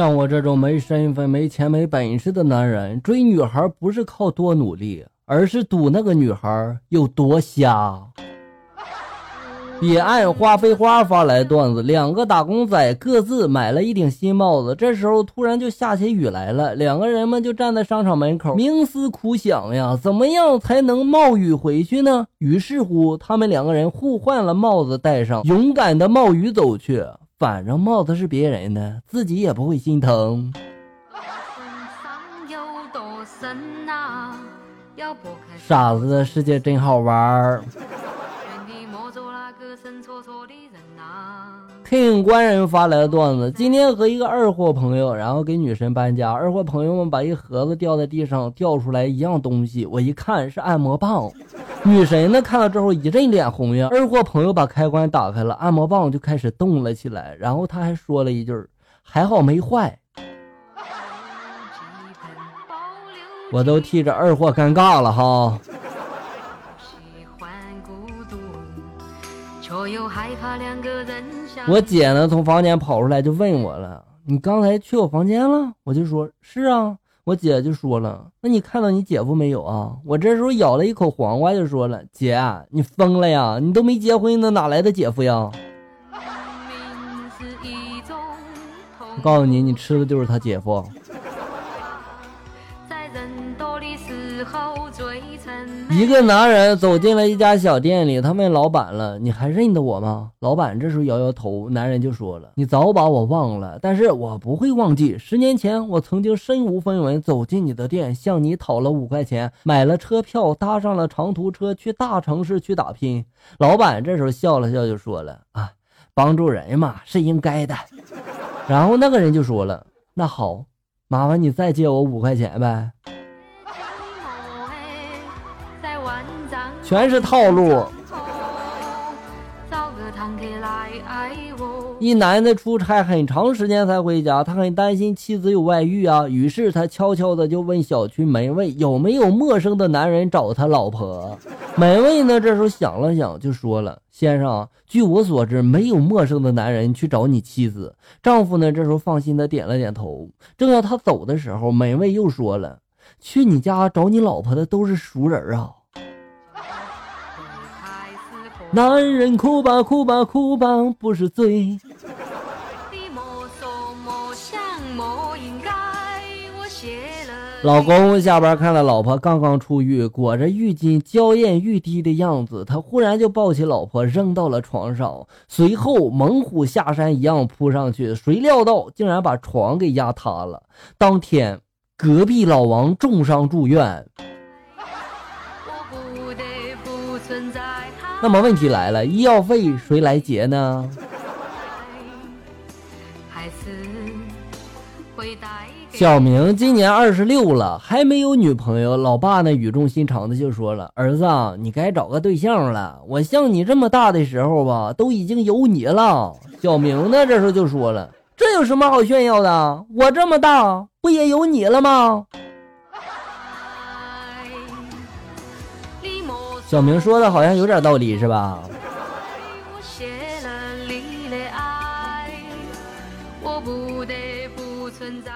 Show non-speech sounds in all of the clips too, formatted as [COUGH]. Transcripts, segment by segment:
像我这种没身份、没钱、没本事的男人，追女孩不是靠多努力，而是赌那个女孩有多瞎。彼岸花飞花发来段子：两个打工仔各自买了一顶新帽子，这时候突然就下起雨来了，两个人们就站在商场门口冥思苦想呀，怎么样才能冒雨回去呢？于是乎，他们两个人互换了帽子戴上，勇敢的冒雨走去。反正帽子是别人的，自己也不会心疼。傻子的世界真好玩儿。King 官人发来的段子：今天和一个二货朋友，然后给女神搬家，二货朋友们把一盒子掉在地上，掉出来一样东西，我一看是按摩棒。女神呢看到之后一阵脸红呀，二货朋友把开关打开了，按摩棒就开始动了起来，然后他还说了一句：“还好没坏。”我都替这二货尴尬了哈。我姐呢从房间跑出来就问我了：“你刚才去我房间了？”我就说：“是啊。”我姐就说了：“那你看到你姐夫没有啊？”我这时候咬了一口黄瓜，就说了：“姐，你疯了呀？你都没结婚呢，哪来的姐夫呀？”我告诉你，你吃的就是他姐夫。[LAUGHS] 一个男人走进了一家小店里，他问老板了：“你还认得我吗？”老板这时候摇摇头，男人就说了：“你早把我忘了，但是我不会忘记。十年前，我曾经身无分文走进你的店，向你讨了五块钱，买了车票，搭上了长途车去大城市去打拼。”老板这时候笑了笑，就说了：“啊，帮助人嘛是应该的。” [LAUGHS] 然后那个人就说了：“那好，麻烦你再借我五块钱呗。”全是套路。一男的出差很长时间才回家，他很担心妻子有外遇啊，于是他悄悄的就问小区门卫有没有陌生的男人找他老婆。门卫呢这时候想了想，就说了：“先生，据我所知，没有陌生的男人去找你妻子。”丈夫呢这时候放心的点了点头。正要他走的时候，门卫又说了：“去你家找你老婆的都是熟人啊。”男人哭吧哭吧哭吧不是罪。老公下班看到老婆刚刚出浴，裹着浴巾娇艳欲滴的样子，他忽然就抱起老婆扔到了床上，随后猛虎下山一样扑上去，谁料到竟然把床给压塌了。当天隔壁老王重伤住院。那么问题来了，医药费谁来结呢？小明今年二十六了，还没有女朋友。老爸呢，语重心长的就说了：“儿子，你该找个对象了。我像你这么大的时候吧，都已经有你了。”小明呢，这时候就说了：“这有什么好炫耀的？我这么大，不也有你了吗？”小明说的好像有点道理，是吧？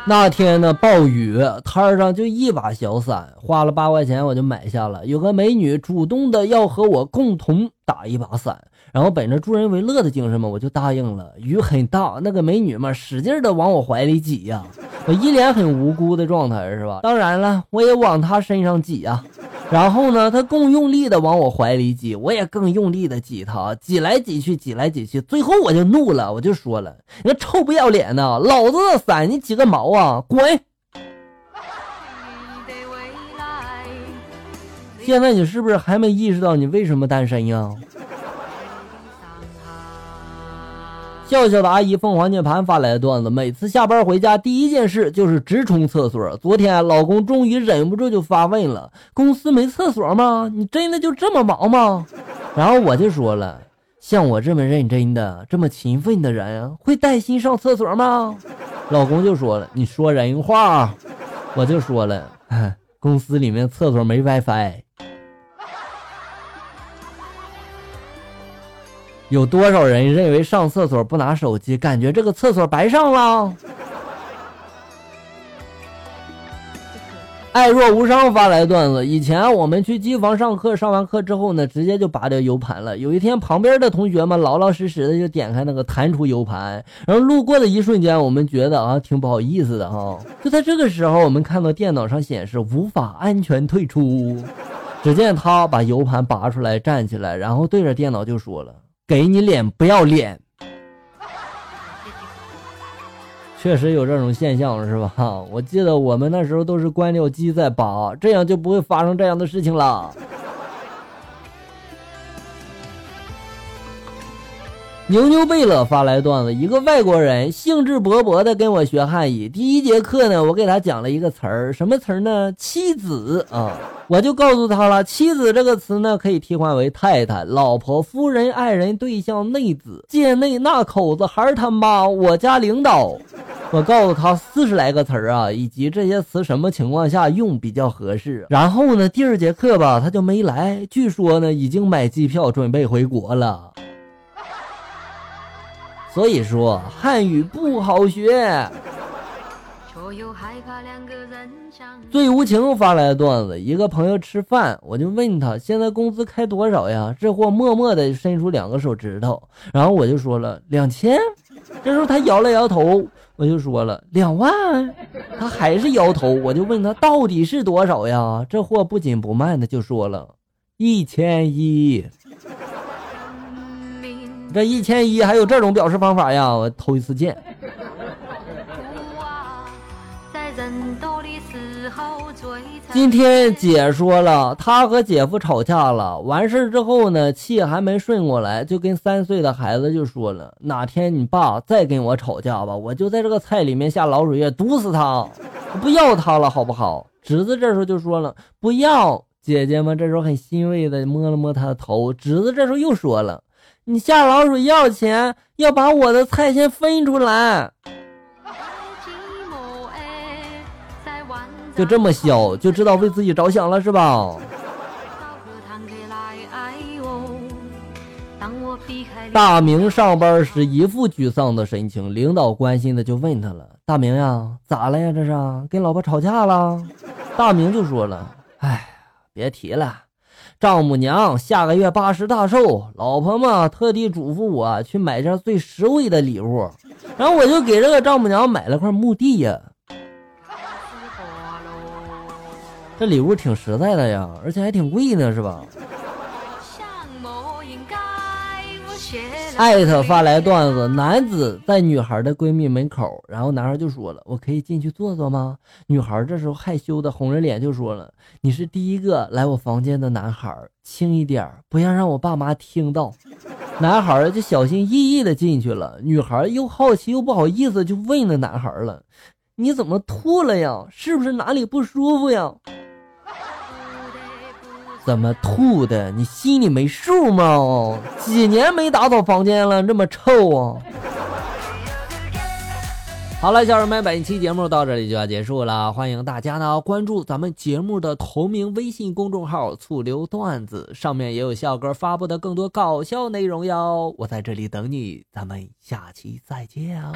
那天呢，暴雨，摊上就一把小伞，花了八块钱我就买下了。有个美女主动的要和我共同打一把伞，然后本着助人为乐的精神嘛，我就答应了。雨很大，那个美女嘛，使劲的往我怀里挤呀，我一脸很无辜的状态，是吧？当然了，我也往她身上挤呀。然后呢，他更用力的往我怀里挤，我也更用力的挤他，挤来挤去，挤来挤去，最后我就怒了，我就说了：“你个臭不要脸的，老子的伞你挤个毛啊，滚！”现在你是不是还没意识到你为什么单身呀？笑笑的阿姨凤凰键盘发来的段子：每次下班回家，第一件事就是直冲厕所。昨天老公终于忍不住就发问了：“公司没厕所吗？你真的就这么忙吗？” [LAUGHS] 然后我就说了：“像我这么认真的、这么勤奋的人，会带薪上厕所吗？”老公就说了：“你说人话。”我就说了：“公司里面厕所没 WiFi。”有多少人认为上厕所不拿手机，感觉这个厕所白上了？爱若无伤发来段子：以前我们去机房上课，上完课之后呢，直接就拔掉 U 盘了。有一天，旁边的同学们老老实实的就点开那个弹出 U 盘，然后路过的一瞬间，我们觉得啊，挺不好意思的哈。就在这个时候，我们看到电脑上显示无法安全退出。只见他把 U 盘拔出来，站起来，然后对着电脑就说了：“给你脸不要脸。”确实有这种现象，是吧？我记得我们那时候都是关掉机再拔，这样就不会发生这样的事情了。牛牛贝勒发来段子：一个外国人兴致勃勃地跟我学汉语。第一节课呢，我给他讲了一个词儿，什么词儿呢？妻子啊，我就告诉他了，妻子这个词呢，可以替换为太太、老婆、夫人、爱人、对象、内子、界内那口子、孩儿他妈、我家领导。我告诉他四十来个词儿啊，以及这些词什么情况下用比较合适。然后呢，第二节课吧，他就没来。据说呢，已经买机票准备回国了。所以说汉语不好学。最无情发来的段子，一个朋友吃饭，我就问他现在工资开多少呀？这货默默的伸出两个手指头，然后我就说了两千。这时候他摇了摇头。我就说了两万，他还是摇头。我就问他到底是多少呀？这货不紧不慢的就说了一千一。这一千一还有这种表示方法呀？我头一次见。今天姐说了，她和姐夫吵架了。完事之后呢，气还没顺过来，就跟三岁的孩子就说了：“哪天你爸再跟我吵架吧，我就在这个菜里面下老鼠药毒死他，不要他了，好不好？”侄子这时候就说了：“不要。”姐姐们这时候很欣慰的摸了摸他的头。侄子这时候又说了：“你下老鼠药前要把我的菜先分出来。”就这么小就知道为自己着想了是吧？大明上班时一副沮丧的神情，领导关心的就问他了：“大明呀，咋了呀？这是跟老婆吵架了？”大明就说了：“哎，别提了，丈母娘下个月八十大寿，老婆嘛特地嘱咐我去买件最实惠的礼物，然后我就给这个丈母娘买了块墓地呀。”这礼物挺实在的呀，而且还挺贵呢，是吧？艾特发来段子：男子在女孩的闺蜜门口，然后男孩就说了：“我可以进去坐坐吗？”女孩这时候害羞的红着脸就说了：“你是第一个来我房间的男孩，轻一点，不要让我爸妈听到。”男孩就小心翼翼的进去了。女孩又好奇又不好意思，就问那男孩了：“你怎么吐了呀？是不是哪里不舒服呀？”怎么吐的？你心里没数吗？几年没打扫房间了，这么臭啊！好了，小人们，本期节目到这里就要结束了。欢迎大家呢关注咱们节目的同名微信公众号“醋溜段子”，上面也有笑哥发布的更多搞笑内容哟。我在这里等你，咱们下期再见啊！